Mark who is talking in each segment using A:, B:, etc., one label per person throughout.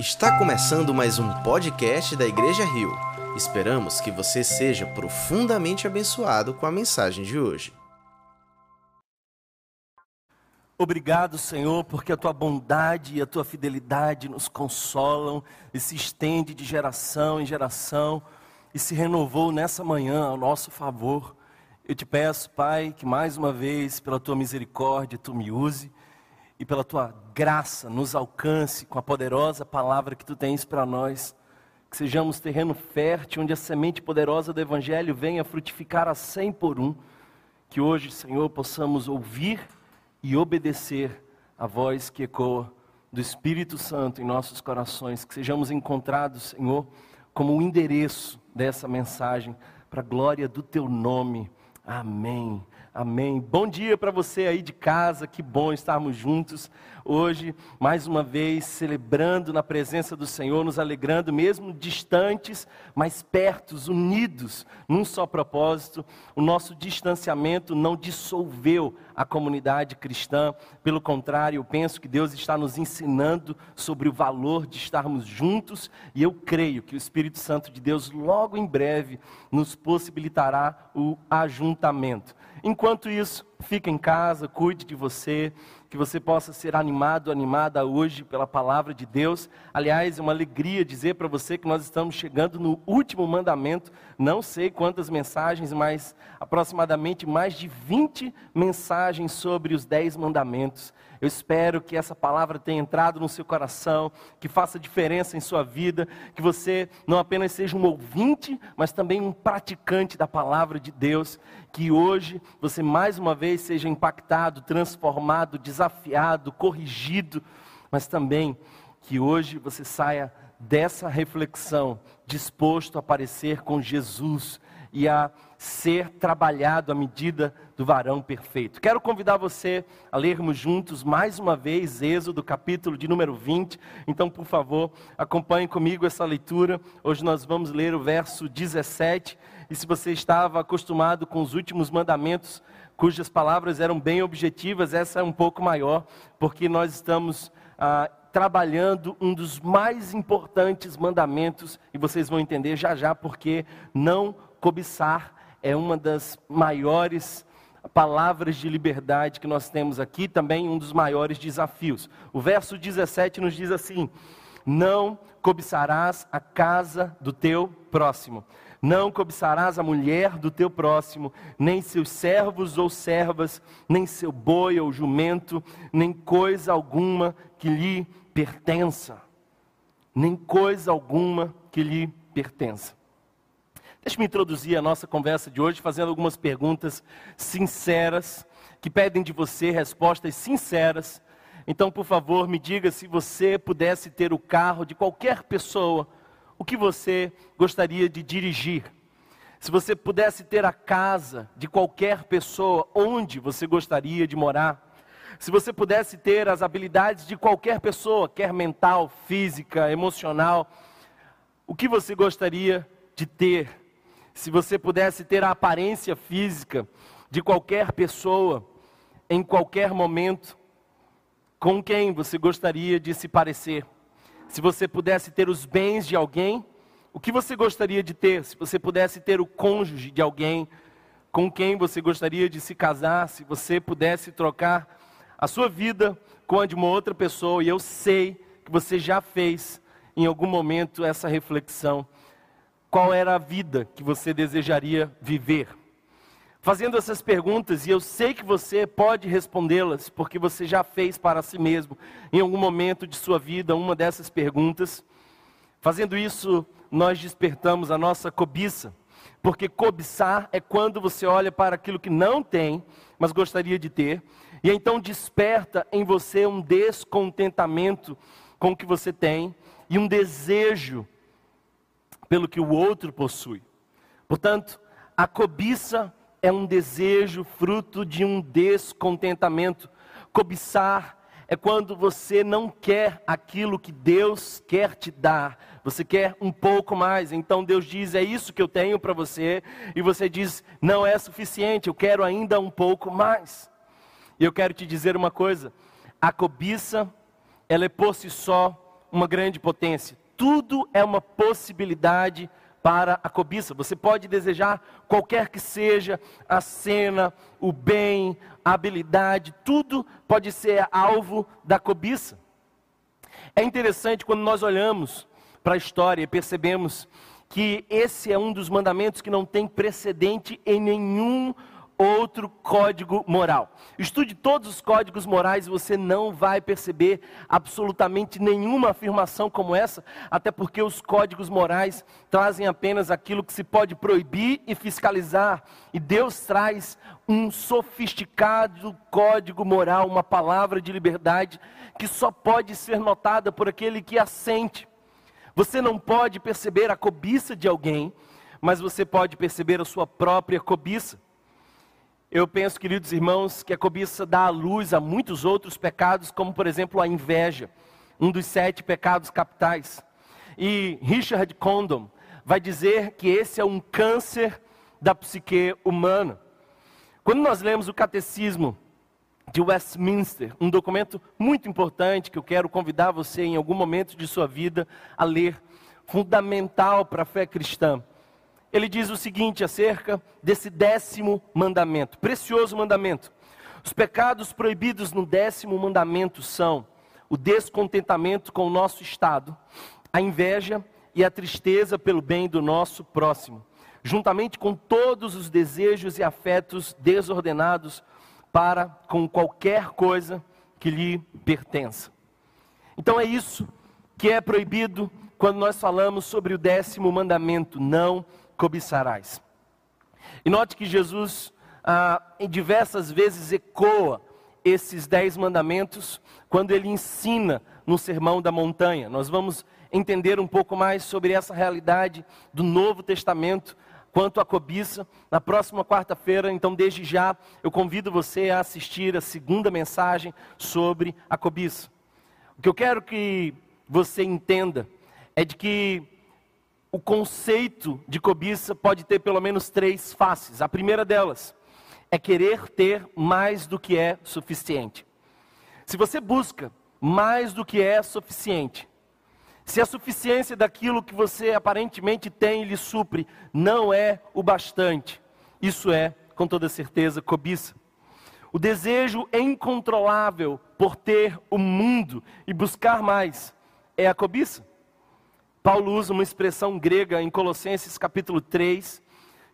A: Está começando mais um podcast da Igreja Rio. Esperamos que você seja profundamente abençoado com a mensagem de hoje.
B: Obrigado, Senhor, porque a tua bondade e a tua fidelidade nos consolam e se estende de geração em geração e se renovou nessa manhã ao nosso favor. Eu te peço, Pai, que mais uma vez, pela tua misericórdia, tu me use e pela tua graça nos alcance com a poderosa palavra que tu tens para nós. Que sejamos terreno fértil, onde a semente poderosa do Evangelho venha frutificar a cem por um. Que hoje, Senhor, possamos ouvir e obedecer a voz que ecoa do Espírito Santo em nossos corações. Que sejamos encontrados, Senhor, como o endereço dessa mensagem, para a glória do teu nome. Amém. Amém. Bom dia para você aí de casa, que bom estarmos juntos hoje, mais uma vez, celebrando na presença do Senhor, nos alegrando, mesmo distantes, mas pertos, unidos, num só propósito. O nosso distanciamento não dissolveu a comunidade cristã, pelo contrário, eu penso que Deus está nos ensinando sobre o valor de estarmos juntos, e eu creio que o Espírito Santo de Deus, logo em breve, nos possibilitará o ajuntamento. Enquanto isso, fique em casa, cuide de você, que você possa ser animado, animada hoje pela palavra de Deus. Aliás, é uma alegria dizer para você que nós estamos chegando no último mandamento. Não sei quantas mensagens, mas aproximadamente mais de 20 mensagens sobre os 10 mandamentos. Eu espero que essa palavra tenha entrado no seu coração, que faça diferença em sua vida, que você não apenas seja um ouvinte, mas também um praticante da palavra de Deus. Que hoje você mais uma vez seja impactado, transformado, desafiado, corrigido, mas também que hoje você saia dessa reflexão disposto a parecer com Jesus e a ser trabalhado à medida do varão perfeito. Quero convidar você a lermos juntos mais uma vez Êxodo, capítulo de número 20. Então, por favor, acompanhe comigo essa leitura. Hoje nós vamos ler o verso 17. E se você estava acostumado com os últimos mandamentos, cujas palavras eram bem objetivas, essa é um pouco maior, porque nós estamos ah, trabalhando um dos mais importantes mandamentos, e vocês vão entender já já porque não cobiçar é uma das maiores palavras de liberdade que nós temos aqui, também um dos maiores desafios. O verso 17 nos diz assim: Não cobiçarás a casa do teu próximo, não cobiçarás a mulher do teu próximo, nem seus servos ou servas, nem seu boi ou jumento, nem coisa alguma que lhe pertença. Nem coisa alguma que lhe pertença. Deixe-me introduzir a nossa conversa de hoje fazendo algumas perguntas sinceras, que pedem de você respostas sinceras. Então, por favor, me diga se você pudesse ter o carro de qualquer pessoa, o que você gostaria de dirigir? Se você pudesse ter a casa de qualquer pessoa, onde você gostaria de morar? Se você pudesse ter as habilidades de qualquer pessoa, quer mental, física, emocional, o que você gostaria de ter? se você pudesse ter a aparência física de qualquer pessoa, em qualquer momento, com quem você gostaria de se parecer? Se você pudesse ter os bens de alguém, o que você gostaria de ter? Se você pudesse ter o cônjuge de alguém, com quem você gostaria de se casar? Se você pudesse trocar a sua vida com a de uma outra pessoa, e eu sei que você já fez em algum momento essa reflexão qual era a vida que você desejaria viver? Fazendo essas perguntas, e eu sei que você pode respondê-las, porque você já fez para si mesmo, em algum momento de sua vida, uma dessas perguntas. Fazendo isso, nós despertamos a nossa cobiça, porque cobiçar é quando você olha para aquilo que não tem, mas gostaria de ter, e então desperta em você um descontentamento com o que você tem e um desejo pelo que o outro possui. Portanto, a cobiça é um desejo fruto de um descontentamento. Cobiçar é quando você não quer aquilo que Deus quer te dar, você quer um pouco mais. Então Deus diz: É isso que eu tenho para você, e você diz: Não é suficiente, eu quero ainda um pouco mais. E eu quero te dizer uma coisa: a cobiça, ela é por si só uma grande potência. Tudo é uma possibilidade para a cobiça. Você pode desejar qualquer que seja a cena, o bem, a habilidade, tudo pode ser alvo da cobiça. É interessante quando nós olhamos para a história e percebemos que esse é um dos mandamentos que não tem precedente em nenhum outro código moral. Estude todos os códigos morais e você não vai perceber absolutamente nenhuma afirmação como essa, até porque os códigos morais trazem apenas aquilo que se pode proibir e fiscalizar, e Deus traz um sofisticado código moral, uma palavra de liberdade que só pode ser notada por aquele que a sente. Você não pode perceber a cobiça de alguém, mas você pode perceber a sua própria cobiça. Eu penso, queridos irmãos, que a cobiça dá à luz a muitos outros pecados, como por exemplo a inveja, um dos sete pecados capitais. E Richard Condon vai dizer que esse é um câncer da psique humana. Quando nós lemos o catecismo de Westminster, um documento muito importante que eu quero convidar você em algum momento de sua vida a ler, fundamental para a fé cristã ele diz o seguinte acerca desse décimo mandamento, precioso mandamento. Os pecados proibidos no décimo mandamento são o descontentamento com o nosso estado, a inveja e a tristeza pelo bem do nosso próximo, juntamente com todos os desejos e afetos desordenados para com qualquer coisa que lhe pertença. Então é isso que é proibido quando nós falamos sobre o décimo mandamento: não cobiçarás. E note que Jesus, ah, em diversas vezes, ecoa esses dez mandamentos quando ele ensina no Sermão da Montanha. Nós vamos entender um pouco mais sobre essa realidade do Novo Testamento quanto à cobiça na próxima quarta-feira. Então, desde já, eu convido você a assistir a segunda mensagem sobre a cobiça. O que eu quero que você entenda é de que o conceito de cobiça pode ter pelo menos três faces. A primeira delas é querer ter mais do que é suficiente. Se você busca mais do que é suficiente, se a suficiência daquilo que você aparentemente tem lhe supre não é o bastante, isso é, com toda certeza, cobiça. O desejo incontrolável por ter o mundo e buscar mais é a cobiça. Paulo usa uma expressão grega em Colossenses capítulo 3,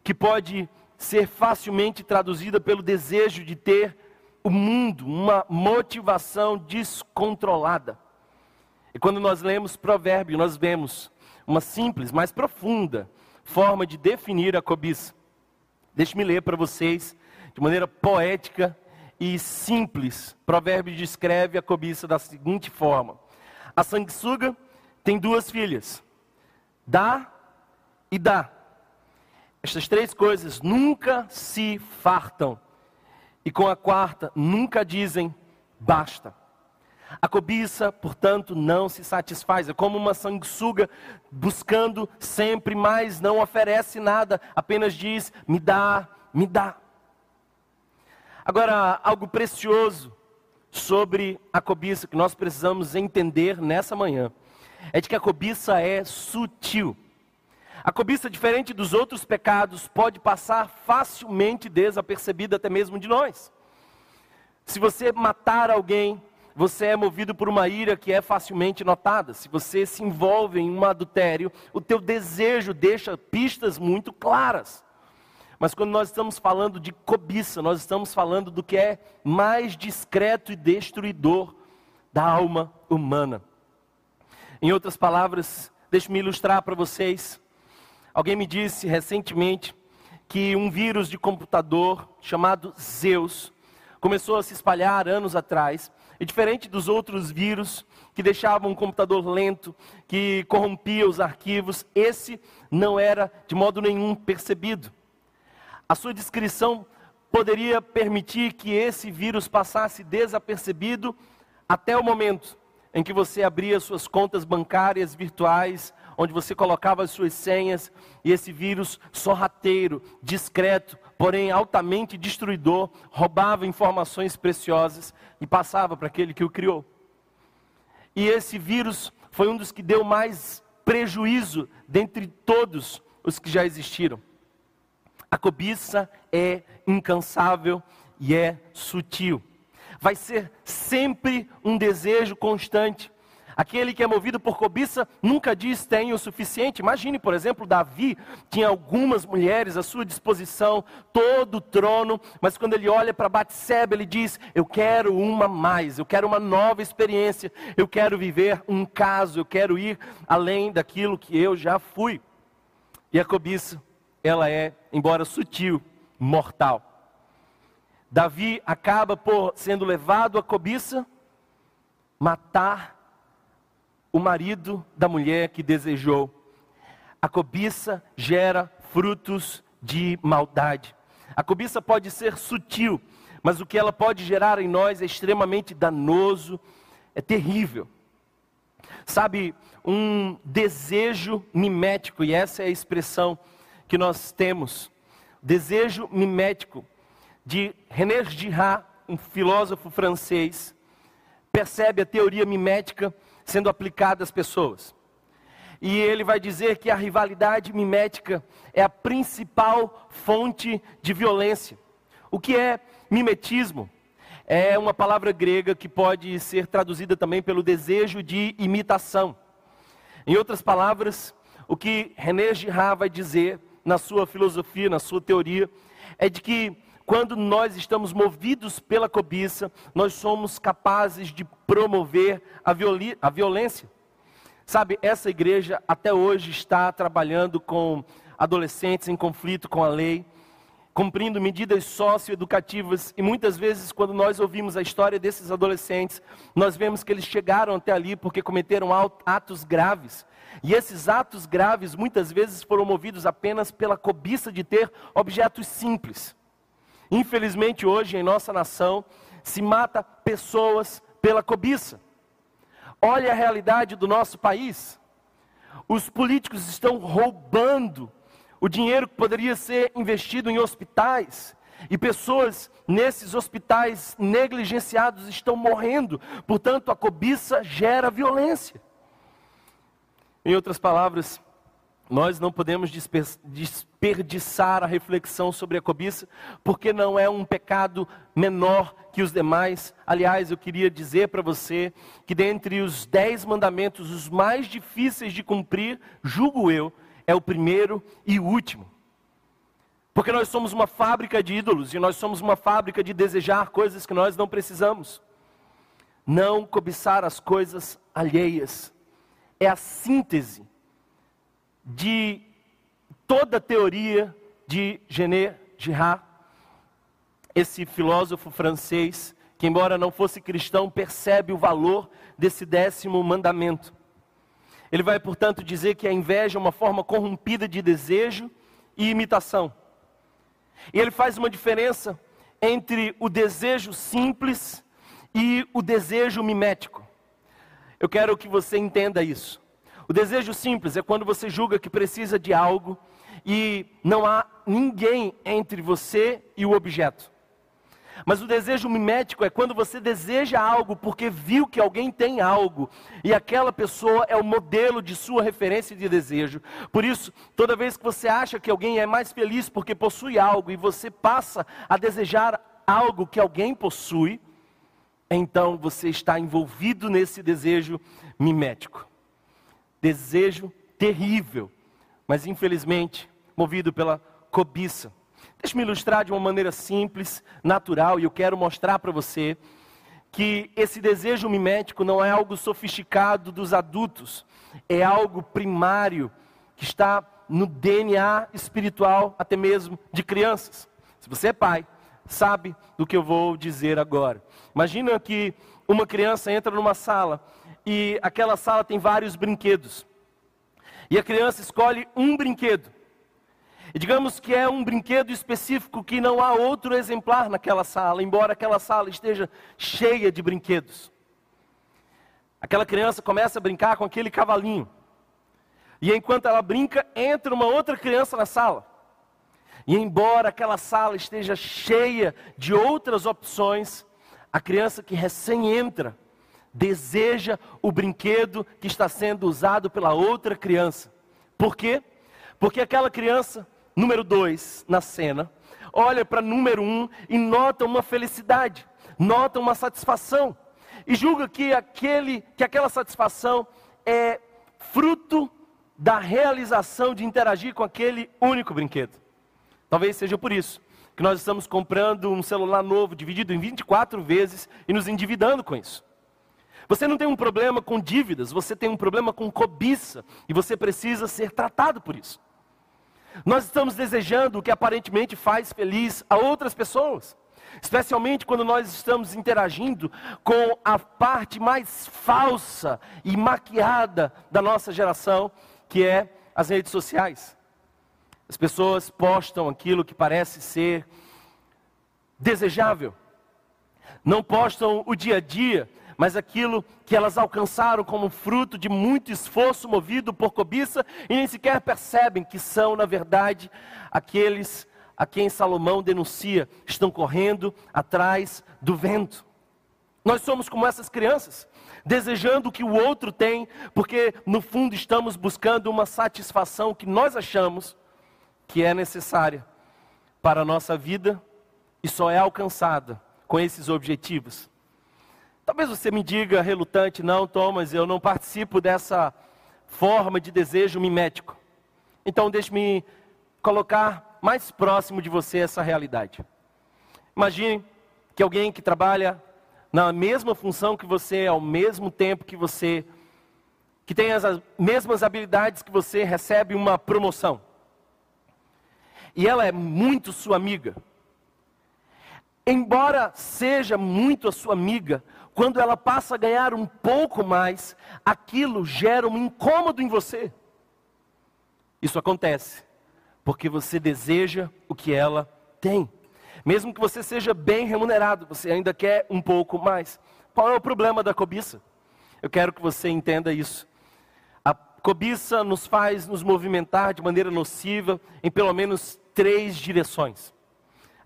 B: que pode ser facilmente traduzida pelo desejo de ter o mundo, uma motivação descontrolada. E quando nós lemos provérbio, nós vemos uma simples, mas profunda forma de definir a cobiça. Deixe-me ler para vocês, de maneira poética e simples. Provérbio descreve a cobiça da seguinte forma: A sanguessuga tem duas filhas. Dá e dá. Estas três coisas nunca se fartam. E com a quarta, nunca dizem basta. A cobiça, portanto, não se satisfaz. É como uma sanguessuga buscando sempre mais, não oferece nada, apenas diz: me dá, me dá. Agora, algo precioso sobre a cobiça que nós precisamos entender nessa manhã é de que a cobiça é sutil. A cobiça, diferente dos outros pecados, pode passar facilmente desapercebida até mesmo de nós. Se você matar alguém, você é movido por uma ira que é facilmente notada. Se você se envolve em um adultério, o teu desejo deixa pistas muito claras. Mas quando nós estamos falando de cobiça, nós estamos falando do que é mais discreto e destruidor da alma humana. Em outras palavras, deixe-me ilustrar para vocês. Alguém me disse recentemente que um vírus de computador chamado Zeus começou a se espalhar anos atrás. E diferente dos outros vírus que deixavam o computador lento, que corrompia os arquivos, esse não era de modo nenhum percebido. A sua descrição poderia permitir que esse vírus passasse desapercebido até o momento em que você abria suas contas bancárias virtuais, onde você colocava as suas senhas, e esse vírus sorrateiro, discreto, porém altamente destruidor, roubava informações preciosas e passava para aquele que o criou. E esse vírus foi um dos que deu mais prejuízo dentre todos os que já existiram. A cobiça é incansável e é sutil. Vai ser sempre um desejo constante. Aquele que é movido por cobiça nunca diz tem o suficiente. Imagine, por exemplo, Davi tinha algumas mulheres à sua disposição, todo o trono, mas quando ele olha para Batseba, ele diz: "Eu quero uma mais, eu quero uma nova experiência, eu quero viver um caso, eu quero ir além daquilo que eu já fui". E a cobiça, ela é, embora sutil, mortal. Davi acaba por sendo levado à cobiça, matar o marido da mulher que desejou. A cobiça gera frutos de maldade. A cobiça pode ser sutil, mas o que ela pode gerar em nós é extremamente danoso, é terrível. Sabe, um desejo mimético, e essa é a expressão que nós temos. Desejo mimético de René Girard, um filósofo francês, percebe a teoria mimética sendo aplicada às pessoas. E ele vai dizer que a rivalidade mimética é a principal fonte de violência. O que é mimetismo? É uma palavra grega que pode ser traduzida também pelo desejo de imitação. Em outras palavras, o que René Girard vai dizer na sua filosofia, na sua teoria, é de que quando nós estamos movidos pela cobiça, nós somos capazes de promover a, a violência. Sabe, essa igreja até hoje está trabalhando com adolescentes em conflito com a lei, cumprindo medidas socioeducativas, e muitas vezes, quando nós ouvimos a história desses adolescentes, nós vemos que eles chegaram até ali porque cometeram atos graves. E esses atos graves muitas vezes foram movidos apenas pela cobiça de ter objetos simples. Infelizmente, hoje em nossa nação, se mata pessoas pela cobiça. Olha a realidade do nosso país. Os políticos estão roubando o dinheiro que poderia ser investido em hospitais, e pessoas nesses hospitais negligenciados estão morrendo, portanto, a cobiça gera violência. Em outras palavras, nós não podemos desperdiçar a reflexão sobre a cobiça, porque não é um pecado menor que os demais. Aliás, eu queria dizer para você que dentre os dez mandamentos, os mais difíceis de cumprir, julgo eu, é o primeiro e o último. Porque nós somos uma fábrica de ídolos e nós somos uma fábrica de desejar coisas que nós não precisamos. Não cobiçar as coisas alheias. É a síntese de toda a teoria de Gené Girard, esse filósofo francês, que embora não fosse cristão, percebe o valor desse décimo mandamento. Ele vai, portanto, dizer que a inveja é uma forma corrompida de desejo e imitação. E ele faz uma diferença entre o desejo simples e o desejo mimético. Eu quero que você entenda isso. O desejo simples é quando você julga que precisa de algo e não há ninguém entre você e o objeto. Mas o desejo mimético é quando você deseja algo porque viu que alguém tem algo e aquela pessoa é o modelo de sua referência de desejo. Por isso, toda vez que você acha que alguém é mais feliz porque possui algo e você passa a desejar algo que alguém possui, então você está envolvido nesse desejo mimético desejo terrível, mas infelizmente movido pela cobiça. Deixe-me ilustrar de uma maneira simples, natural, e eu quero mostrar para você que esse desejo mimético não é algo sofisticado dos adultos, é algo primário que está no DNA espiritual, até mesmo de crianças. Se você é pai, sabe do que eu vou dizer agora. Imagina que uma criança entra numa sala e aquela sala tem vários brinquedos. E a criança escolhe um brinquedo. E digamos que é um brinquedo específico que não há outro exemplar naquela sala, embora aquela sala esteja cheia de brinquedos. Aquela criança começa a brincar com aquele cavalinho. E enquanto ela brinca, entra uma outra criança na sala. E embora aquela sala esteja cheia de outras opções, a criança que recém entra deseja o brinquedo que está sendo usado pela outra criança. Por quê? Porque aquela criança, número dois, na cena, olha para número um e nota uma felicidade, nota uma satisfação e julga que, aquele, que aquela satisfação é fruto da realização de interagir com aquele único brinquedo. Talvez seja por isso que nós estamos comprando um celular novo, dividido em 24 vezes e nos endividando com isso. Você não tem um problema com dívidas, você tem um problema com cobiça e você precisa ser tratado por isso. Nós estamos desejando o que aparentemente faz feliz a outras pessoas, especialmente quando nós estamos interagindo com a parte mais falsa e maquiada da nossa geração, que é as redes sociais. As pessoas postam aquilo que parece ser desejável, não postam o dia a dia mas aquilo que elas alcançaram como fruto de muito esforço movido por cobiça e nem sequer percebem que são, na verdade, aqueles a quem Salomão denuncia estão correndo atrás do vento. Nós somos como essas crianças, desejando o que o outro tem, porque no fundo estamos buscando uma satisfação que nós achamos que é necessária para a nossa vida e só é alcançada com esses objetivos. Talvez você me diga relutante, não, Thomas, eu não participo dessa forma de desejo mimético. Então, deixe-me colocar mais próximo de você essa realidade. Imagine que alguém que trabalha na mesma função que você, ao mesmo tempo que você, que tem as mesmas habilidades que você, recebe uma promoção. E ela é muito sua amiga. Embora seja muito a sua amiga, quando ela passa a ganhar um pouco mais, aquilo gera um incômodo em você. Isso acontece porque você deseja o que ela tem. Mesmo que você seja bem remunerado, você ainda quer um pouco mais. Qual é o problema da cobiça? Eu quero que você entenda isso. A cobiça nos faz nos movimentar de maneira nociva em pelo menos três direções.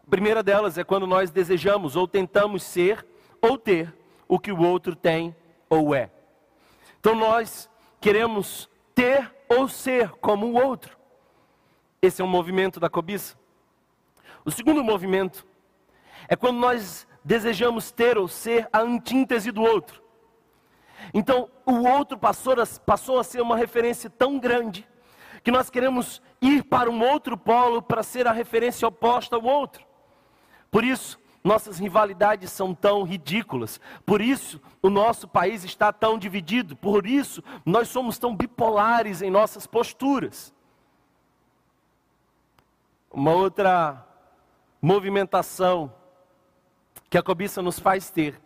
B: A primeira delas é quando nós desejamos ou tentamos ser ou ter o que o outro tem ou é. Então nós queremos ter ou ser como o outro. Esse é um movimento da cobiça. O segundo movimento é quando nós desejamos ter ou ser a antítese do outro. Então, o outro passou a, passou a ser uma referência tão grande que nós queremos ir para um outro polo para ser a referência oposta ao outro. Por isso, nossas rivalidades são tão ridículas. Por isso, o nosso país está tão dividido. Por isso, nós somos tão bipolares em nossas posturas. Uma outra movimentação que a cobiça nos faz ter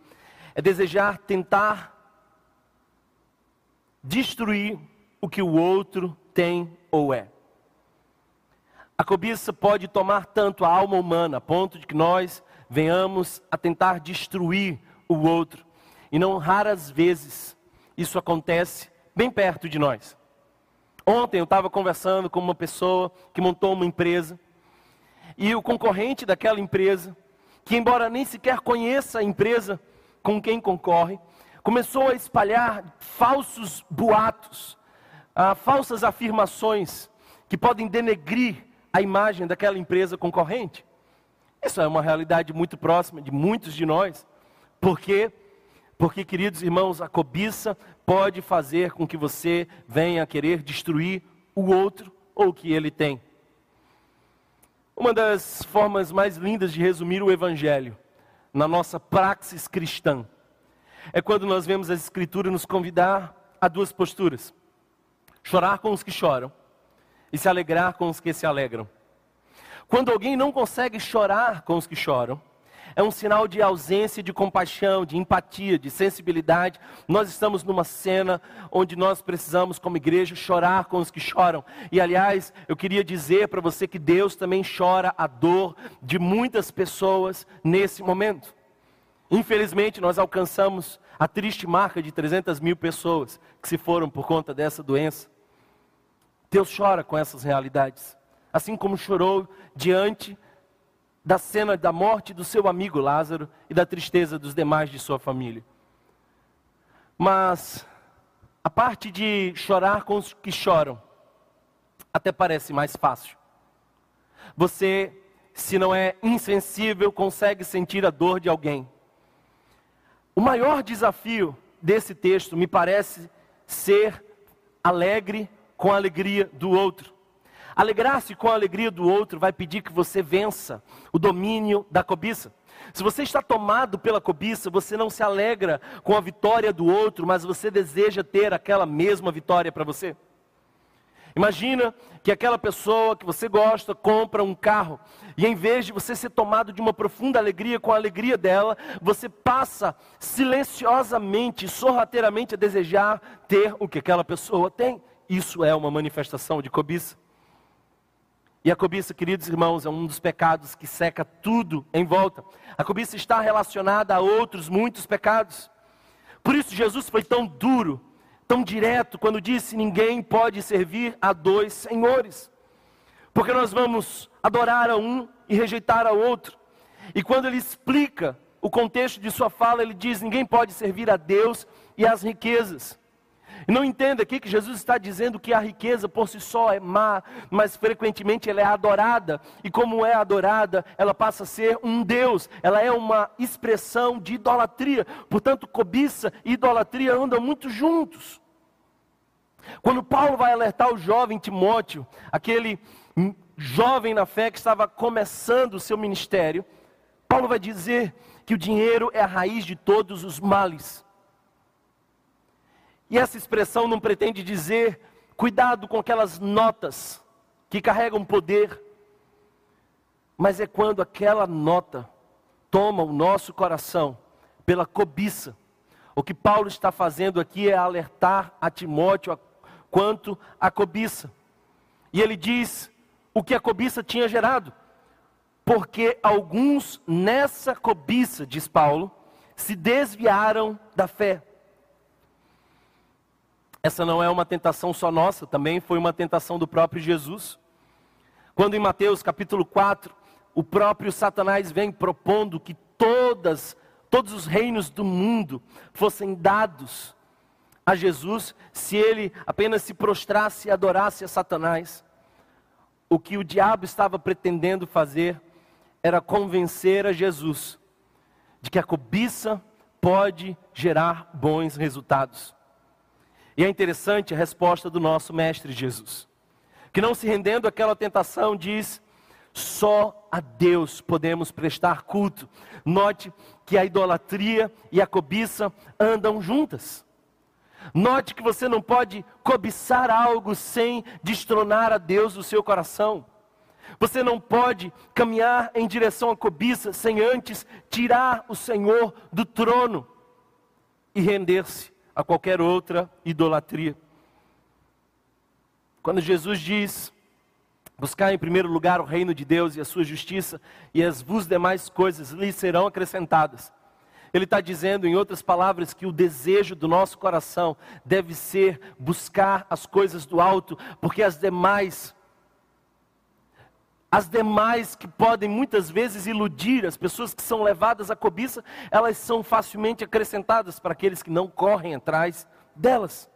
B: é desejar tentar destruir o que o outro tem ou é. A cobiça pode tomar tanto a alma humana, a ponto de que nós venhamos a tentar destruir o outro. E não raras vezes isso acontece bem perto de nós. Ontem eu estava conversando com uma pessoa que montou uma empresa e o concorrente daquela empresa, que embora nem sequer conheça a empresa com quem concorre, começou a espalhar falsos boatos, ah, falsas afirmações que podem denegrir a imagem daquela empresa concorrente. Isso é uma realidade muito próxima de muitos de nós. Por quê? Porque, queridos irmãos, a cobiça pode fazer com que você venha a querer destruir o outro ou o que ele tem. Uma das formas mais lindas de resumir o Evangelho na nossa praxis cristã é quando nós vemos a Escritura nos convidar a duas posturas: chorar com os que choram e se alegrar com os que se alegram. Quando alguém não consegue chorar com os que choram, é um sinal de ausência de compaixão, de empatia, de sensibilidade. Nós estamos numa cena onde nós precisamos, como igreja, chorar com os que choram. E aliás, eu queria dizer para você que Deus também chora a dor de muitas pessoas nesse momento. Infelizmente, nós alcançamos a triste marca de 300 mil pessoas que se foram por conta dessa doença. Deus chora com essas realidades assim como chorou diante da cena da morte do seu amigo Lázaro e da tristeza dos demais de sua família. Mas a parte de chorar com os que choram até parece mais fácil. Você, se não é insensível, consegue sentir a dor de alguém. O maior desafio desse texto me parece ser alegre com a alegria do outro. Alegrar-se com a alegria do outro vai pedir que você vença o domínio da cobiça. Se você está tomado pela cobiça, você não se alegra com a vitória do outro, mas você deseja ter aquela mesma vitória para você. Imagina que aquela pessoa que você gosta compra um carro e em vez de você ser tomado de uma profunda alegria com a alegria dela, você passa silenciosamente, sorrateiramente a desejar ter o que aquela pessoa tem. Isso é uma manifestação de cobiça. E a cobiça, queridos irmãos, é um dos pecados que seca tudo em volta. A cobiça está relacionada a outros muitos pecados. Por isso Jesus foi tão duro, tão direto quando disse: ninguém pode servir a dois senhores. Porque nós vamos adorar a um e rejeitar a outro. E quando ele explica o contexto de sua fala, ele diz: ninguém pode servir a Deus e às riquezas. E não entenda aqui que Jesus está dizendo que a riqueza por si só é má, mas frequentemente ela é adorada, e como é adorada, ela passa a ser um Deus, ela é uma expressão de idolatria. Portanto, cobiça e idolatria andam muito juntos. Quando Paulo vai alertar o jovem Timóteo, aquele jovem na fé que estava começando o seu ministério, Paulo vai dizer que o dinheiro é a raiz de todos os males. E essa expressão não pretende dizer cuidado com aquelas notas que carregam poder, mas é quando aquela nota toma o nosso coração pela cobiça. O que Paulo está fazendo aqui é alertar a Timóteo quanto à cobiça. E ele diz o que a cobiça tinha gerado. Porque alguns nessa cobiça, diz Paulo, se desviaram da fé. Essa não é uma tentação só nossa, também foi uma tentação do próprio Jesus. Quando em Mateus capítulo 4, o próprio Satanás vem propondo que todas, todos os reinos do mundo fossem dados a Jesus, se ele apenas se prostrasse e adorasse a Satanás. O que o diabo estava pretendendo fazer era convencer a Jesus de que a cobiça pode gerar bons resultados. E é interessante a resposta do nosso Mestre Jesus, que não se rendendo àquela tentação, diz: só a Deus podemos prestar culto. Note que a idolatria e a cobiça andam juntas. Note que você não pode cobiçar algo sem destronar a Deus do seu coração. Você não pode caminhar em direção à cobiça sem antes tirar o Senhor do trono e render-se a qualquer outra idolatria. Quando Jesus diz: Buscar em primeiro lugar o reino de Deus e a sua justiça, e as vos demais coisas lhe serão acrescentadas. Ele está dizendo, em outras palavras, que o desejo do nosso coração deve ser buscar as coisas do alto, porque as demais as demais que podem muitas vezes iludir as pessoas que são levadas à cobiça, elas são facilmente acrescentadas para aqueles que não correm atrás delas.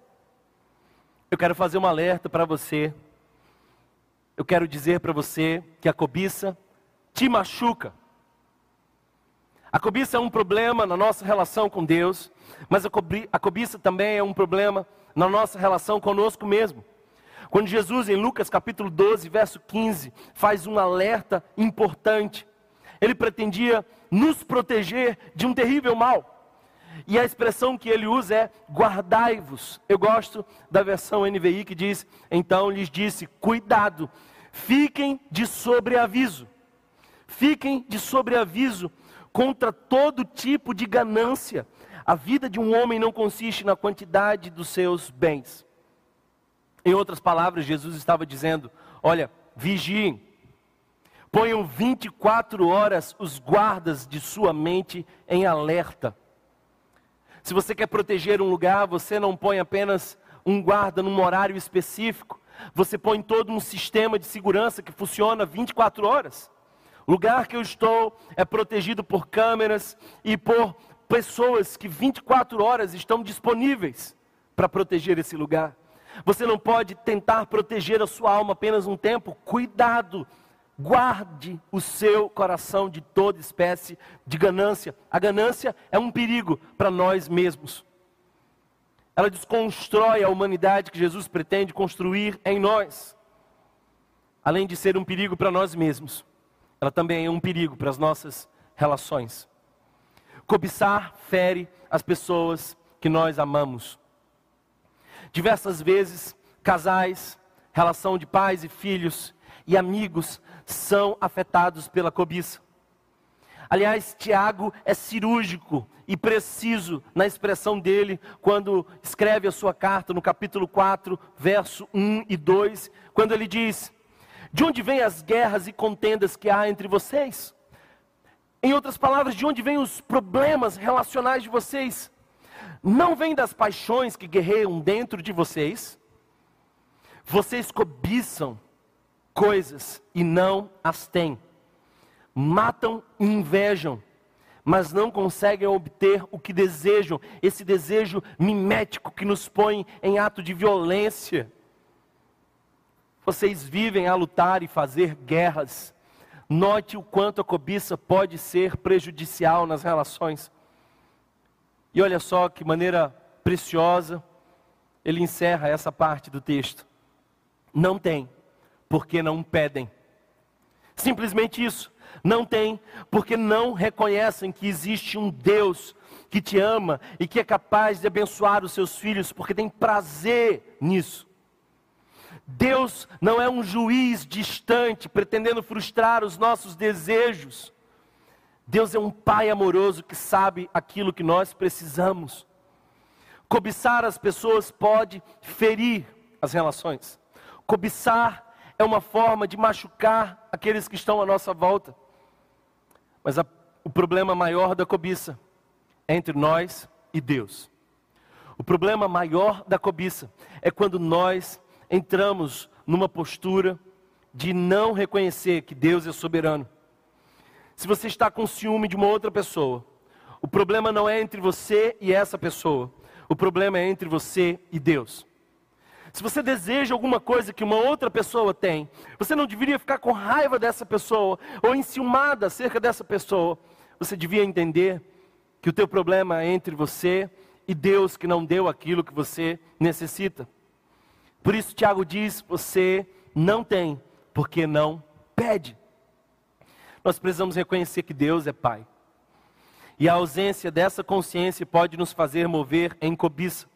B: Eu quero fazer um alerta para você. Eu quero dizer para você que a cobiça te machuca. A cobiça é um problema na nossa relação com Deus, mas a cobiça também é um problema na nossa relação conosco mesmo. Quando Jesus, em Lucas capítulo 12, verso 15, faz um alerta importante, ele pretendia nos proteger de um terrível mal. E a expressão que ele usa é guardai-vos. Eu gosto da versão NVI que diz: então lhes disse, cuidado, fiquem de sobreaviso. Fiquem de sobreaviso contra todo tipo de ganância. A vida de um homem não consiste na quantidade dos seus bens. Em outras palavras, Jesus estava dizendo: olha, vigiem, ponham 24 horas os guardas de sua mente em alerta. Se você quer proteger um lugar, você não põe apenas um guarda num horário específico, você põe todo um sistema de segurança que funciona 24 horas. O lugar que eu estou é protegido por câmeras e por pessoas que 24 horas estão disponíveis para proteger esse lugar. Você não pode tentar proteger a sua alma apenas um tempo. Cuidado, guarde o seu coração de toda espécie de ganância. A ganância é um perigo para nós mesmos. Ela desconstrói a humanidade que Jesus pretende construir em nós. Além de ser um perigo para nós mesmos, ela também é um perigo para as nossas relações. Cobiçar fere as pessoas que nós amamos. Diversas vezes, casais, relação de pais e filhos e amigos são afetados pela cobiça. Aliás, Tiago é cirúrgico e preciso na expressão dele quando escreve a sua carta no capítulo 4, verso 1 e 2, quando ele diz: De onde vêm as guerras e contendas que há entre vocês? Em outras palavras, de onde vêm os problemas relacionais de vocês? Não vem das paixões que guerreiam dentro de vocês? Vocês cobiçam coisas e não as têm. Matam e invejam, mas não conseguem obter o que desejam. Esse desejo mimético que nos põe em ato de violência. Vocês vivem a lutar e fazer guerras. Note o quanto a cobiça pode ser prejudicial nas relações. E olha só que maneira preciosa ele encerra essa parte do texto. Não tem, porque não pedem. Simplesmente isso. Não tem, porque não reconhecem que existe um Deus que te ama e que é capaz de abençoar os seus filhos, porque tem prazer nisso. Deus não é um juiz distante, pretendendo frustrar os nossos desejos. Deus é um pai amoroso que sabe aquilo que nós precisamos. Cobiçar as pessoas pode ferir as relações. Cobiçar é uma forma de machucar aqueles que estão à nossa volta. Mas a, o problema maior da cobiça é entre nós e Deus. O problema maior da cobiça é quando nós entramos numa postura de não reconhecer que Deus é soberano se você está com ciúme de uma outra pessoa, o problema não é entre você e essa pessoa, o problema é entre você e Deus. Se você deseja alguma coisa que uma outra pessoa tem, você não deveria ficar com raiva dessa pessoa ou enciumada acerca dessa pessoa. Você devia entender que o teu problema é entre você e Deus que não deu aquilo que você necessita. Por isso Tiago diz: você não tem, porque não pede nós precisamos reconhecer que Deus é Pai. E a ausência dessa consciência pode nos fazer mover em cobiça.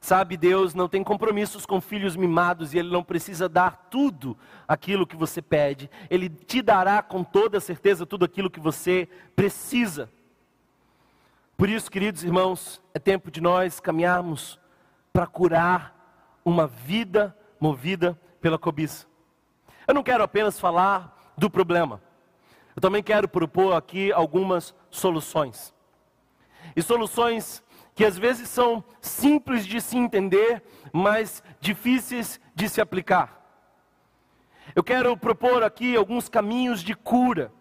B: Sabe, Deus não tem compromissos com filhos mimados e Ele não precisa dar tudo aquilo que você pede. Ele te dará com toda certeza tudo aquilo que você precisa. Por isso, queridos irmãos, é tempo de nós caminharmos para curar uma vida movida pela cobiça. Eu não quero apenas falar do problema. Eu também quero propor aqui algumas soluções. E soluções que às vezes são simples de se entender, mas difíceis de se aplicar. Eu quero propor aqui alguns caminhos de cura.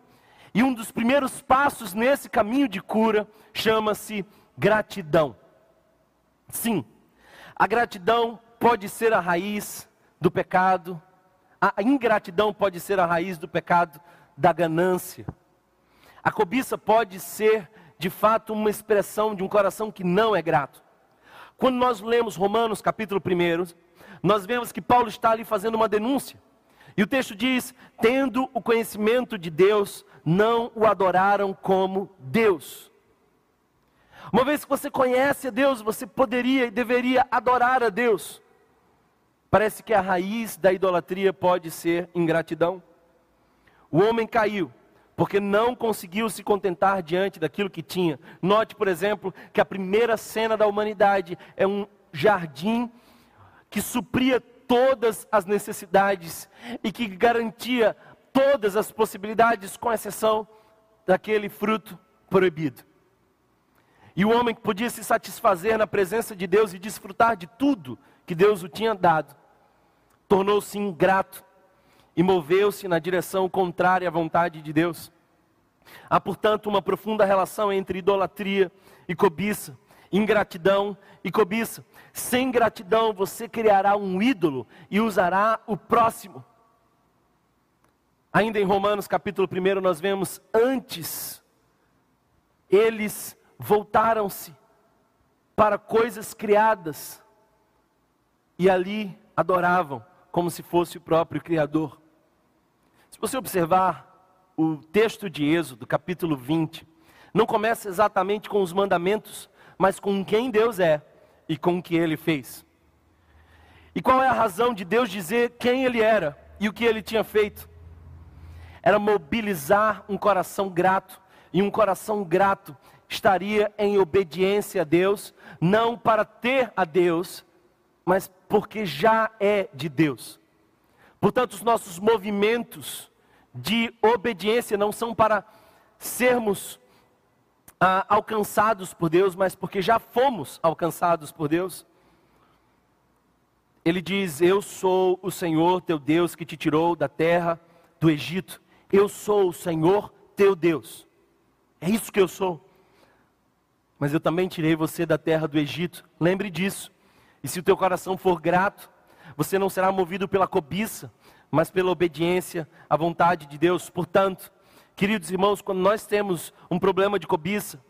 B: E um dos primeiros passos nesse caminho de cura chama-se gratidão. Sim, a gratidão pode ser a raiz do pecado, a ingratidão pode ser a raiz do pecado da ganância. A cobiça pode ser, de fato, uma expressão de um coração que não é grato. Quando nós lemos Romanos capítulo 1, nós vemos que Paulo está ali fazendo uma denúncia. E o texto diz: tendo o conhecimento de Deus, não o adoraram como Deus. Uma vez que você conhece a Deus, você poderia e deveria adorar a Deus. Parece que a raiz da idolatria pode ser ingratidão. O homem caiu porque não conseguiu se contentar diante daquilo que tinha. Note, por exemplo, que a primeira cena da humanidade é um jardim que supria todas as necessidades e que garantia todas as possibilidades, com exceção daquele fruto proibido. E o homem podia se satisfazer na presença de Deus e desfrutar de tudo que Deus o tinha dado, tornou-se ingrato e moveu-se na direção contrária à vontade de Deus. Há, portanto, uma profunda relação entre idolatria e cobiça, ingratidão e cobiça. Sem gratidão, você criará um ídolo e usará o próximo. Ainda em Romanos capítulo 1, nós vemos antes, eles voltaram-se para coisas criadas e ali adoravam como se fosse o próprio Criador. Se você observar o texto de Êxodo, capítulo 20, não começa exatamente com os mandamentos, mas com quem Deus é e com o que ele fez. E qual é a razão de Deus dizer quem ele era e o que ele tinha feito? Era mobilizar um coração grato, e um coração grato estaria em obediência a Deus, não para ter a Deus, mas porque já é de Deus. Portanto, os nossos movimentos de obediência não são para sermos ah, alcançados por Deus, mas porque já fomos alcançados por Deus. Ele diz: Eu sou o Senhor teu Deus que te tirou da terra do Egito. Eu sou o Senhor teu Deus. É isso que eu sou. Mas eu também tirei você da terra do Egito. Lembre disso. E se o teu coração for grato, você não será movido pela cobiça, mas pela obediência à vontade de Deus. Portanto, queridos irmãos, quando nós temos um problema de cobiça,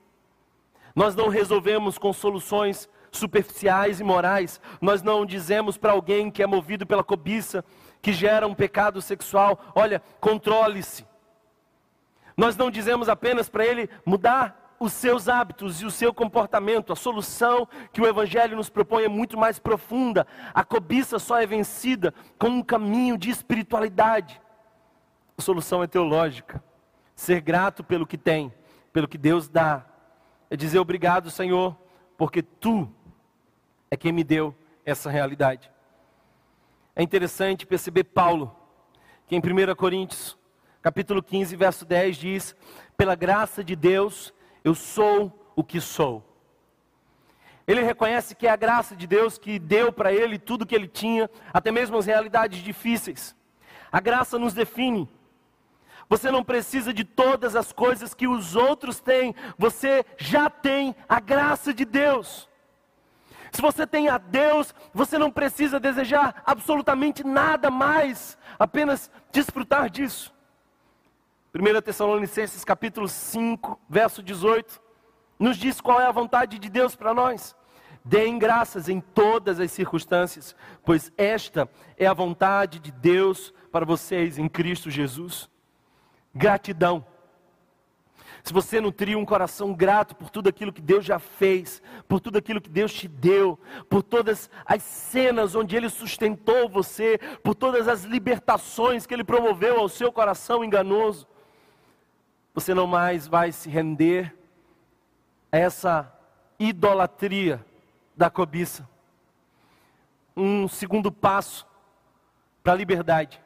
B: nós não resolvemos com soluções superficiais e morais. Nós não dizemos para alguém que é movido pela cobiça, que gera um pecado sexual, olha, controle-se. Nós não dizemos apenas para ele mudar os seus hábitos e o seu comportamento. A solução que o Evangelho nos propõe é muito mais profunda. A cobiça só é vencida com um caminho de espiritualidade. A solução é teológica. Ser grato pelo que tem, pelo que Deus dá. É dizer obrigado, Senhor, porque tu é quem me deu essa realidade. É interessante perceber Paulo, que em 1 Coríntios, capítulo 15, verso 10 diz: "Pela graça de Deus, eu sou o que sou". Ele reconhece que é a graça de Deus que deu para ele tudo que ele tinha, até mesmo as realidades difíceis. A graça nos define. Você não precisa de todas as coisas que os outros têm, você já tem a graça de Deus. Se você tem a Deus, você não precisa desejar absolutamente nada mais, apenas desfrutar disso. 1 Tessalonicenses capítulo 5, verso 18, nos diz qual é a vontade de Deus para nós. Deem graças em todas as circunstâncias, pois esta é a vontade de Deus para vocês em Cristo Jesus. Gratidão se você nutrir um coração grato por tudo aquilo que Deus já fez, por tudo aquilo que Deus te deu, por todas as cenas onde Ele sustentou você, por todas as libertações que Ele promoveu ao seu coração enganoso, você não mais vai se render a essa idolatria da cobiça. Um segundo passo para a liberdade,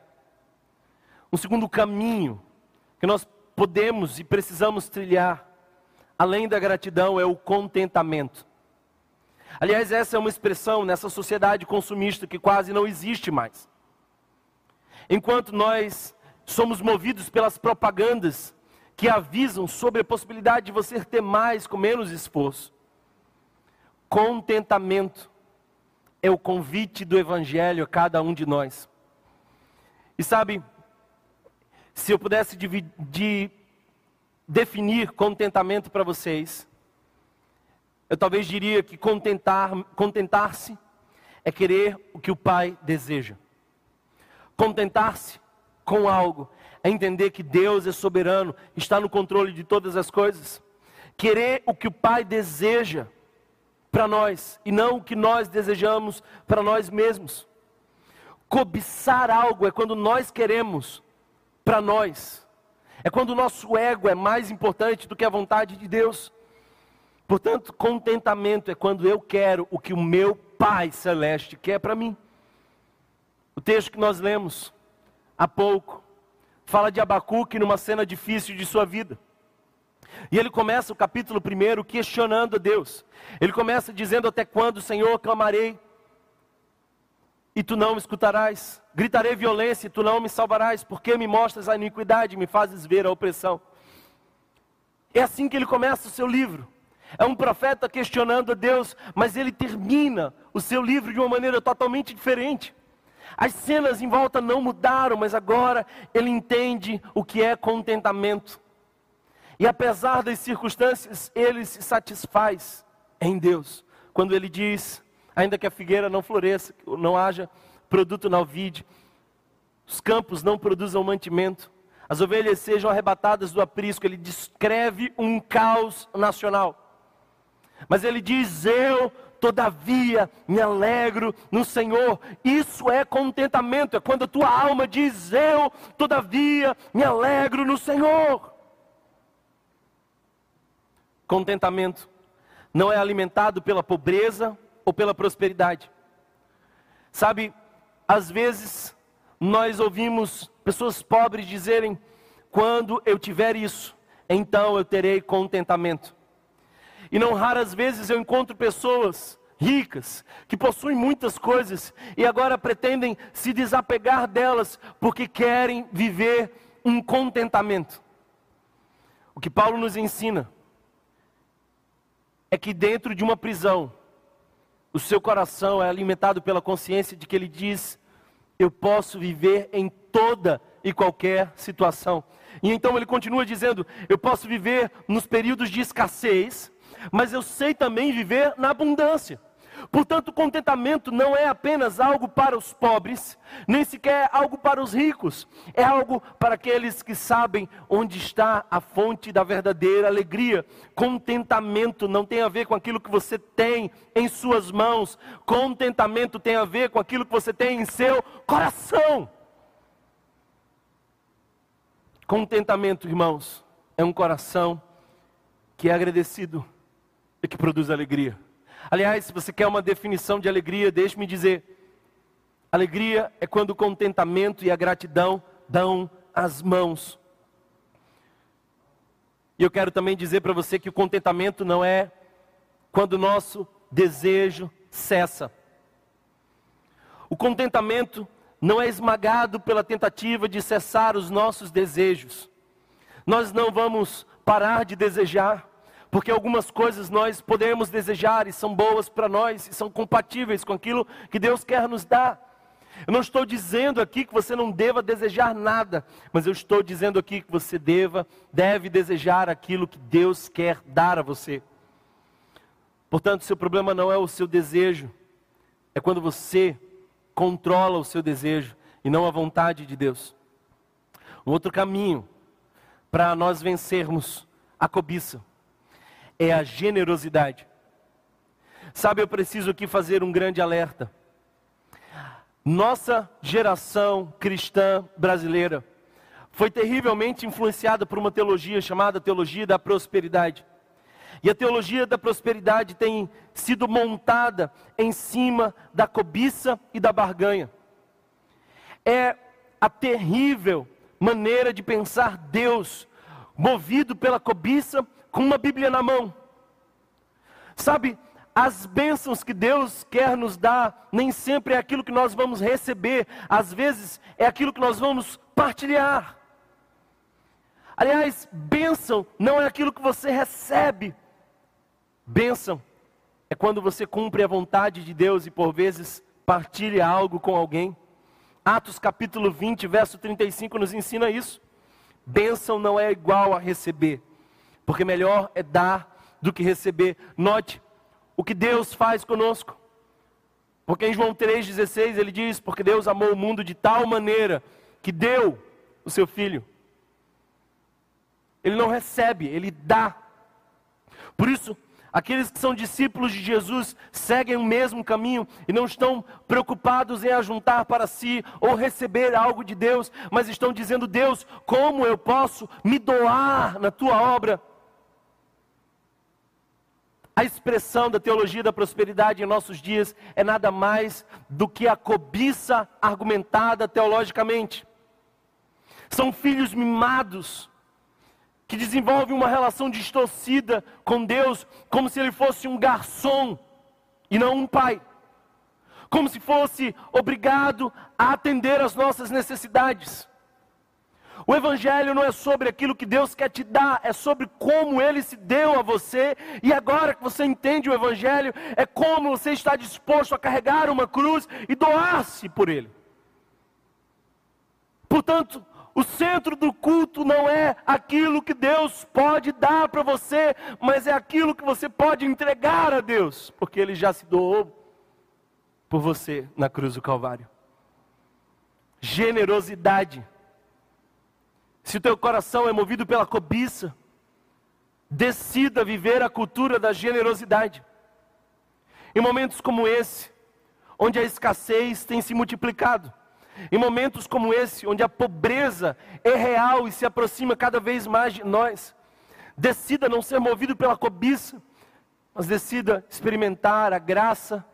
B: um segundo caminho que nós podemos e precisamos trilhar, além da gratidão, é o contentamento. Aliás, essa é uma expressão nessa sociedade consumista que quase não existe mais. Enquanto nós somos movidos pelas propagandas que avisam sobre a possibilidade de você ter mais com menos esforço, contentamento é o convite do Evangelho a cada um de nós. E sabe, se eu pudesse dividir, definir contentamento para vocês, eu talvez diria que contentar, contentar-se é querer o que o Pai deseja. Contentar-se com algo é entender que Deus é soberano, está no controle de todas as coisas. Querer o que o Pai deseja para nós e não o que nós desejamos para nós mesmos. Cobiçar algo é quando nós queremos para nós. É quando o nosso ego é mais importante do que a vontade de Deus. Portanto, contentamento é quando eu quero o que o meu Pai Celeste quer para mim. O texto que nós lemos há pouco fala de Abacuque numa cena difícil de sua vida. E ele começa o capítulo primeiro questionando a Deus. Ele começa dizendo: Até quando, Senhor, clamarei e tu não me escutarás. Gritarei violência e tu não me salvarás, porque me mostras a iniquidade e me fazes ver a opressão. É assim que ele começa o seu livro. É um profeta questionando a Deus, mas ele termina o seu livro de uma maneira totalmente diferente. As cenas em volta não mudaram, mas agora ele entende o que é contentamento. E apesar das circunstâncias, ele se satisfaz em Deus. Quando ele diz: ainda que a figueira não floresça, não haja produto na vide, os campos não produzam mantimento, as ovelhas sejam arrebatadas do aprisco, ele descreve um caos nacional. Mas ele diz: Eu, todavia, me alegro no Senhor. Isso é contentamento, é quando a tua alma diz: Eu, todavia, me alegro no Senhor. Contentamento não é alimentado pela pobreza ou pela prosperidade. Sabe, às vezes nós ouvimos pessoas pobres dizerem: quando eu tiver isso, então eu terei contentamento. E não raras vezes eu encontro pessoas ricas, que possuem muitas coisas e agora pretendem se desapegar delas porque querem viver um contentamento. O que Paulo nos ensina é que dentro de uma prisão, o seu coração é alimentado pela consciência de que ele diz: Eu posso viver em toda e qualquer situação. E então ele continua dizendo: Eu posso viver nos períodos de escassez, mas eu sei também viver na abundância. Portanto, contentamento não é apenas algo para os pobres, nem sequer algo para os ricos, é algo para aqueles que sabem onde está a fonte da verdadeira alegria. Contentamento não tem a ver com aquilo que você tem em suas mãos, contentamento tem a ver com aquilo que você tem em seu coração. Contentamento, irmãos, é um coração que é agradecido que produz alegria. Aliás, se você quer uma definição de alegria, deixe-me dizer: alegria é quando o contentamento e a gratidão dão as mãos. E eu quero também dizer para você que o contentamento não é quando o nosso desejo cessa. O contentamento não é esmagado pela tentativa de cessar os nossos desejos. Nós não vamos parar de desejar, porque algumas coisas nós podemos desejar e são boas para nós e são compatíveis com aquilo que Deus quer nos dar. Eu não estou dizendo aqui que você não deva desejar nada, mas eu estou dizendo aqui que você deva, deve desejar aquilo que Deus quer dar a você. Portanto, seu problema não é o seu desejo, é quando você controla o seu desejo e não a vontade de Deus. Um outro caminho para nós vencermos a cobiça é a generosidade. Sabe, eu preciso aqui fazer um grande alerta. Nossa geração cristã brasileira foi terrivelmente influenciada por uma teologia chamada teologia da prosperidade. E a teologia da prosperidade tem sido montada em cima da cobiça e da barganha. É a terrível maneira de pensar Deus, movido pela cobiça com uma Bíblia na mão. Sabe, as bênçãos que Deus quer nos dar, nem sempre é aquilo que nós vamos receber, às vezes é aquilo que nós vamos partilhar. Aliás, bênção não é aquilo que você recebe, bênção é quando você cumpre a vontade de Deus e por vezes partilha algo com alguém. Atos capítulo 20, verso 35 nos ensina isso. Bênção não é igual a receber porque melhor é dar do que receber. Note o que Deus faz conosco. Porque em João 3,16 ele diz: Porque Deus amou o mundo de tal maneira que deu o seu filho. Ele não recebe, ele dá. Por isso, aqueles que são discípulos de Jesus seguem o mesmo caminho e não estão preocupados em ajuntar para si ou receber algo de Deus, mas estão dizendo: Deus, como eu posso me doar na tua obra? A expressão da teologia da prosperidade em nossos dias é nada mais do que a cobiça argumentada teologicamente. São filhos mimados que desenvolvem uma relação distorcida com Deus, como se ele fosse um garçom e não um pai. Como se fosse obrigado a atender às nossas necessidades. O Evangelho não é sobre aquilo que Deus quer te dar, é sobre como Ele se deu a você, e agora que você entende o Evangelho, é como você está disposto a carregar uma cruz e doar-se por Ele. Portanto, o centro do culto não é aquilo que Deus pode dar para você, mas é aquilo que você pode entregar a Deus, porque Ele já se doou por você na cruz do Calvário. Generosidade se o teu coração é movido pela cobiça, decida viver a cultura da generosidade. Em momentos como esse, onde a escassez tem se multiplicado, em momentos como esse, onde a pobreza é real e se aproxima cada vez mais de nós, decida não ser movido pela cobiça, mas decida experimentar a graça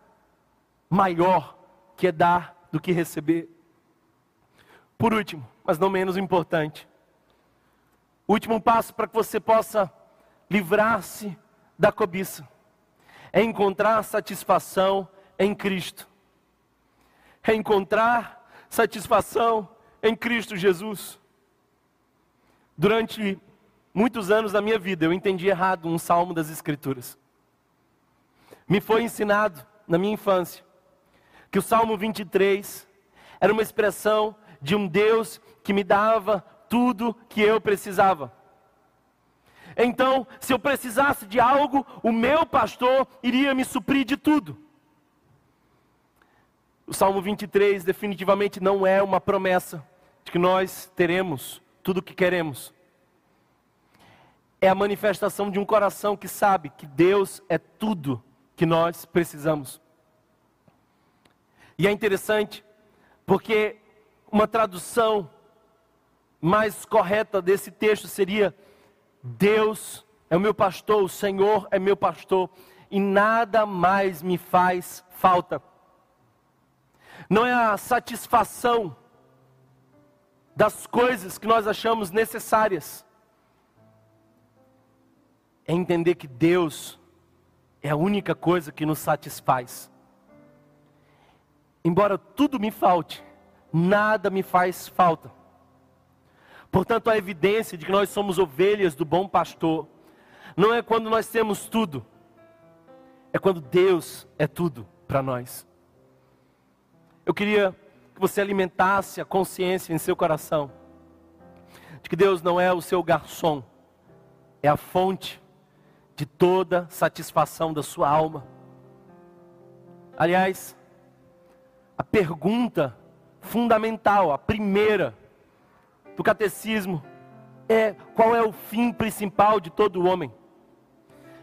B: maior que é dar do que receber. Por último, mas não menos importante, último passo para que você possa livrar-se da cobiça é encontrar satisfação em Cristo. É encontrar satisfação em Cristo Jesus. Durante muitos anos da minha vida, eu entendi errado um salmo das Escrituras. Me foi ensinado na minha infância que o Salmo 23 era uma expressão de um Deus que me dava tudo que eu precisava. Então, se eu precisasse de algo, o meu pastor iria me suprir de tudo. O Salmo 23 definitivamente não é uma promessa de que nós teremos tudo o que queremos. É a manifestação de um coração que sabe que Deus é tudo que nós precisamos. E é interessante, porque uma tradução mais correta desse texto seria: Deus é o meu pastor, o Senhor é meu pastor, e nada mais me faz falta. Não é a satisfação das coisas que nós achamos necessárias, é entender que Deus é a única coisa que nos satisfaz. Embora tudo me falte, nada me faz falta. Portanto, a evidência de que nós somos ovelhas do bom pastor não é quando nós temos tudo, é quando Deus é tudo para nós. Eu queria que você alimentasse a consciência em seu coração de que Deus não é o seu garçom, é a fonte de toda satisfação da sua alma. Aliás, a pergunta fundamental, a primeira, do catecismo é qual é o fim principal de todo homem?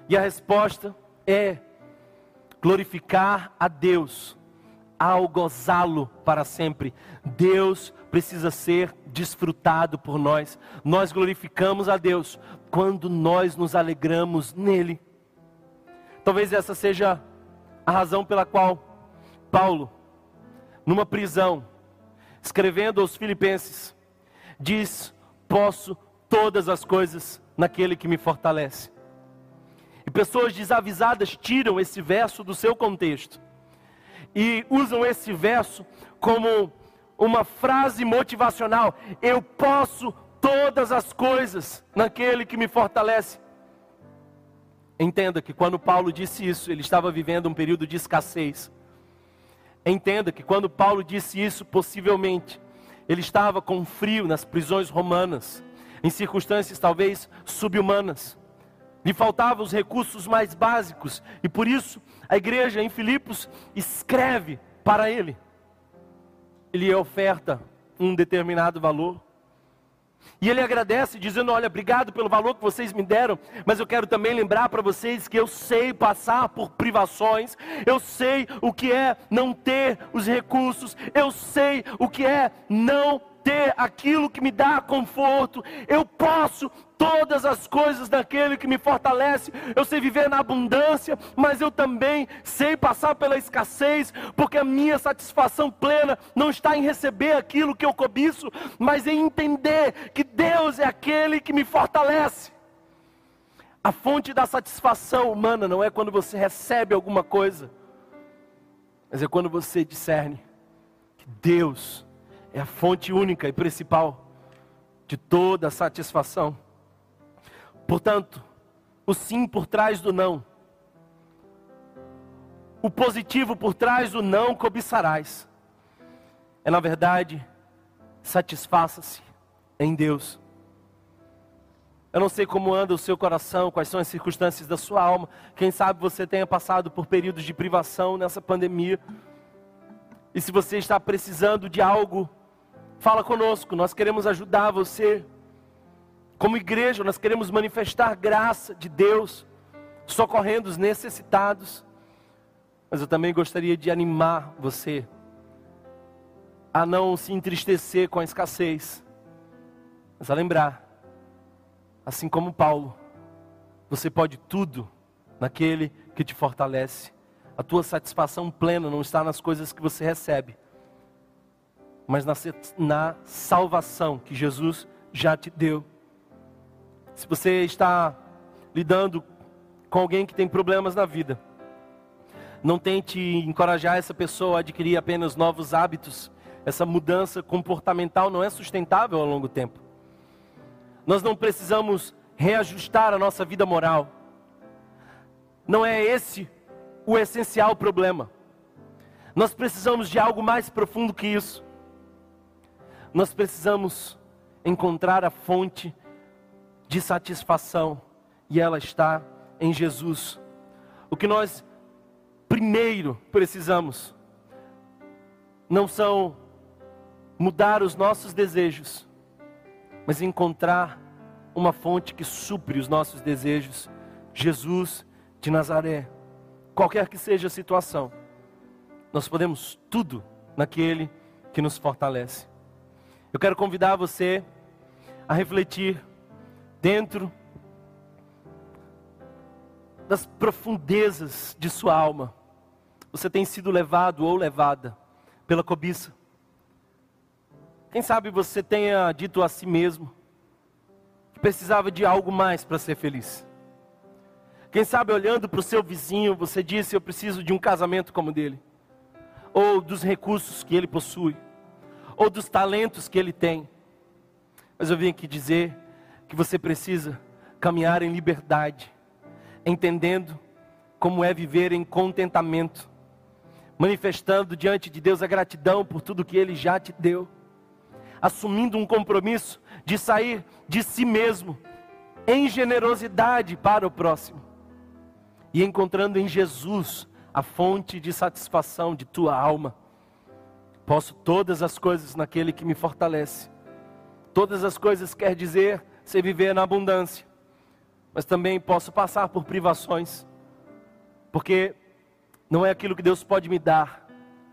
B: E a resposta é glorificar a Deus ao gozá-lo para sempre. Deus precisa ser desfrutado por nós. Nós glorificamos a Deus quando nós nos alegramos nele. Talvez essa seja a razão pela qual Paulo, numa prisão, escrevendo aos Filipenses, diz: Posso todas as coisas naquele que me fortalece. E pessoas desavisadas tiram esse verso do seu contexto e usam esse verso como uma frase motivacional: Eu posso todas as coisas naquele que me fortalece. Entenda que quando Paulo disse isso, ele estava vivendo um período de escassez. Entenda que quando Paulo disse isso, possivelmente, ele estava com frio nas prisões romanas, em circunstâncias talvez subhumanas. Lhe faltavam os recursos mais básicos e por isso a igreja em Filipos escreve para ele. Ele oferta um determinado valor. E ele agradece, dizendo: Olha, obrigado pelo valor que vocês me deram, mas eu quero também lembrar para vocês que eu sei passar por privações, eu sei o que é não ter os recursos, eu sei o que é não ter aquilo que me dá conforto, eu posso todas as coisas daquele que me fortalece. Eu sei viver na abundância, mas eu também sei passar pela escassez, porque a minha satisfação plena não está em receber aquilo que eu cobiço, mas em entender que Deus é aquele que me fortalece. A fonte da satisfação humana não é quando você recebe alguma coisa, mas é quando você discerne que Deus é a fonte única e principal de toda satisfação. Portanto, o sim por trás do não, o positivo por trás do não cobiçarás, é na verdade, satisfaça-se em Deus. Eu não sei como anda o seu coração, quais são as circunstâncias da sua alma. Quem sabe você tenha passado por períodos de privação nessa pandemia. E se você está precisando de algo, fala conosco. Nós queremos ajudar você. Como igreja, nós queremos manifestar graça de Deus, socorrendo os necessitados. Mas eu também gostaria de animar você a não se entristecer com a escassez, mas a lembrar Assim como Paulo, você pode tudo naquele que te fortalece. A tua satisfação plena não está nas coisas que você recebe, mas na, na salvação que Jesus já te deu. Se você está lidando com alguém que tem problemas na vida, não tente encorajar essa pessoa a adquirir apenas novos hábitos. Essa mudança comportamental não é sustentável ao longo tempo. Nós não precisamos reajustar a nossa vida moral. Não é esse o essencial problema. Nós precisamos de algo mais profundo que isso. Nós precisamos encontrar a fonte de satisfação e ela está em Jesus. O que nós primeiro precisamos não são mudar os nossos desejos, mas encontrar uma fonte que supre os nossos desejos, Jesus de Nazaré. Qualquer que seja a situação, nós podemos tudo naquele que nos fortalece. Eu quero convidar você a refletir dentro das profundezas de sua alma. Você tem sido levado ou levada pela cobiça, quem sabe você tenha dito a si mesmo que precisava de algo mais para ser feliz. Quem sabe olhando para o seu vizinho, você disse: Eu preciso de um casamento como o dele, ou dos recursos que ele possui, ou dos talentos que ele tem. Mas eu vim aqui dizer que você precisa caminhar em liberdade, entendendo como é viver em contentamento, manifestando diante de Deus a gratidão por tudo que ele já te deu assumindo um compromisso de sair de si mesmo em generosidade para o próximo e encontrando em Jesus a fonte de satisfação de tua alma. Posso todas as coisas naquele que me fortalece. Todas as coisas quer dizer ser viver na abundância, mas também posso passar por privações, porque não é aquilo que Deus pode me dar,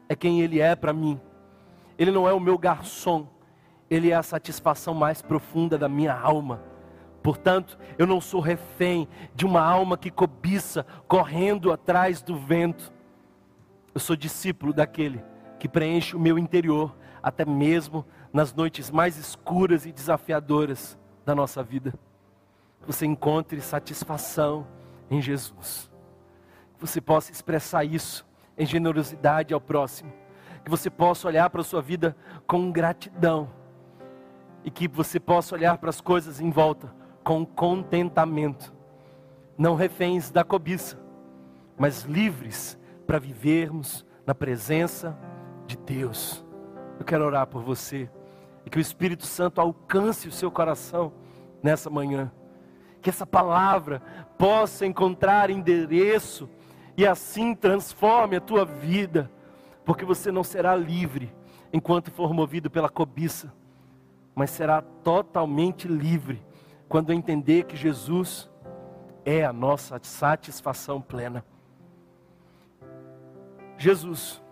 B: é quem Ele é para mim. Ele não é o meu garçom, ele é a satisfação mais profunda da minha alma. Portanto, eu não sou refém de uma alma que cobiça, correndo atrás do vento. Eu sou discípulo daquele que preenche o meu interior, até mesmo nas noites mais escuras e desafiadoras da nossa vida. Que você encontre satisfação em Jesus. Que você possa expressar isso em generosidade ao próximo. Que você possa olhar para a sua vida com gratidão e que você possa olhar para as coisas em volta com contentamento, não reféns da cobiça, mas livres para vivermos na presença de Deus. Eu quero orar por você e que o Espírito Santo alcance o seu coração nessa manhã, que essa palavra possa encontrar endereço e assim transforme a tua vida, porque você não será livre enquanto for movido pela cobiça mas será totalmente livre quando entender que Jesus é a nossa satisfação plena. Jesus,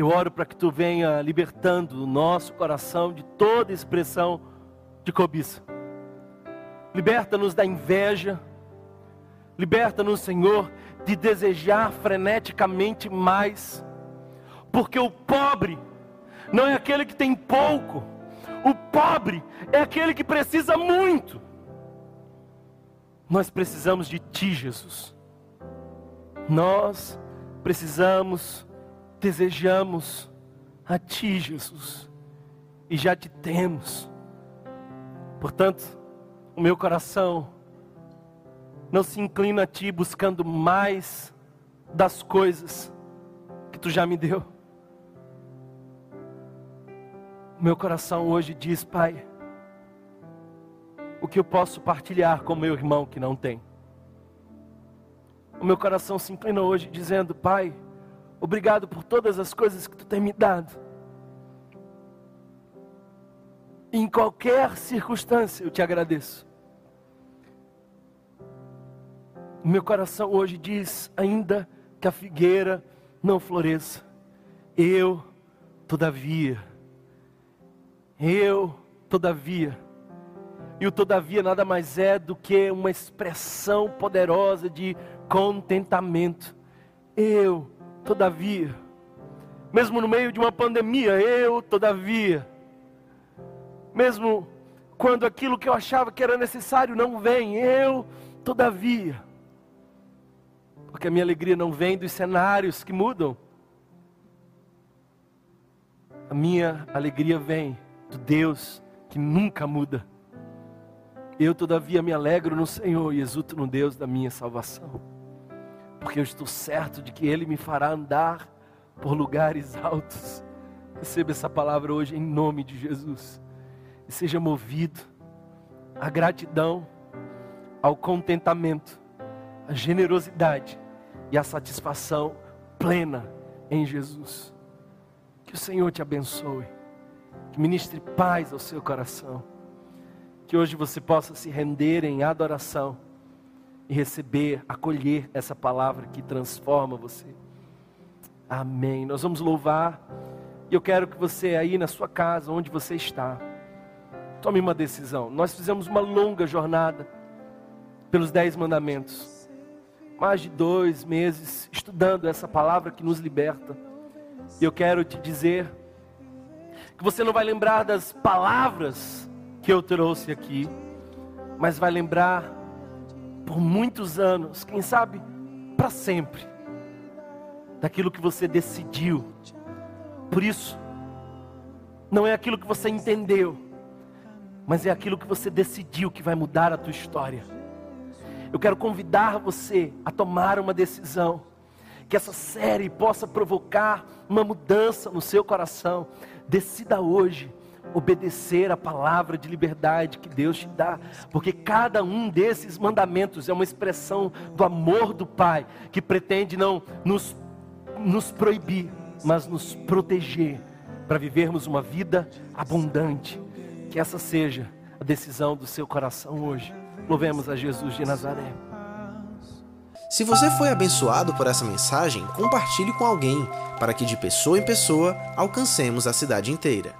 B: eu oro para que tu venha libertando o nosso coração de toda expressão de cobiça. Liberta-nos da inveja, liberta-nos, Senhor, de desejar freneticamente mais, porque o pobre não é aquele que tem pouco, o pobre é aquele que precisa muito. Nós precisamos de Ti, Jesus. Nós precisamos, desejamos a Ti, Jesus. E já te temos. Portanto, o meu coração não se inclina a Ti buscando mais das coisas que Tu já me deu. O meu coração hoje diz, Pai, o que eu posso partilhar com meu irmão que não tem. O meu coração se inclina hoje dizendo, Pai, obrigado por todas as coisas que Tu tem me dado. Em qualquer circunstância eu te agradeço. O meu coração hoje diz, ainda que a figueira não floresça, eu, todavia, eu, todavia, e o todavia nada mais é do que uma expressão poderosa de contentamento. Eu, todavia, mesmo no meio de uma pandemia, eu, todavia, mesmo quando aquilo que eu achava que era necessário não vem, eu, todavia, porque a minha alegria não vem dos cenários que mudam, a minha alegria vem do Deus que nunca muda. Eu, todavia, me alegro no Senhor e exulto no Deus da minha salvação, porque eu estou certo de que Ele me fará andar por lugares altos. Receba essa palavra hoje em nome de Jesus e seja movido à gratidão, ao contentamento, à generosidade e à satisfação plena em Jesus. Que o Senhor te abençoe, que ministre paz ao seu coração que hoje você possa se render em adoração e receber, acolher essa palavra que transforma você. Amém. Nós vamos louvar. E eu quero que você aí na sua casa, onde você está, tome uma decisão. Nós fizemos uma longa jornada pelos dez mandamentos. Mais de dois meses estudando essa palavra que nos liberta. E eu quero te dizer que você não vai lembrar das palavras que eu trouxe aqui, mas vai lembrar por muitos anos, quem sabe para sempre, daquilo que você decidiu. Por isso, não é aquilo que você entendeu, mas é aquilo que você decidiu que vai mudar a tua história. Eu quero convidar você a tomar uma decisão, que essa série possa provocar uma mudança no seu coração. Decida hoje obedecer a palavra de liberdade que Deus te dá, porque cada um desses mandamentos é uma expressão do amor do Pai, que pretende não nos, nos proibir, mas nos proteger, para vivermos uma vida abundante. Que essa seja a decisão do seu coração hoje. Louvemos a Jesus de Nazaré.
A: Se você foi abençoado por essa mensagem, compartilhe com alguém, para que de pessoa em pessoa alcancemos a cidade inteira.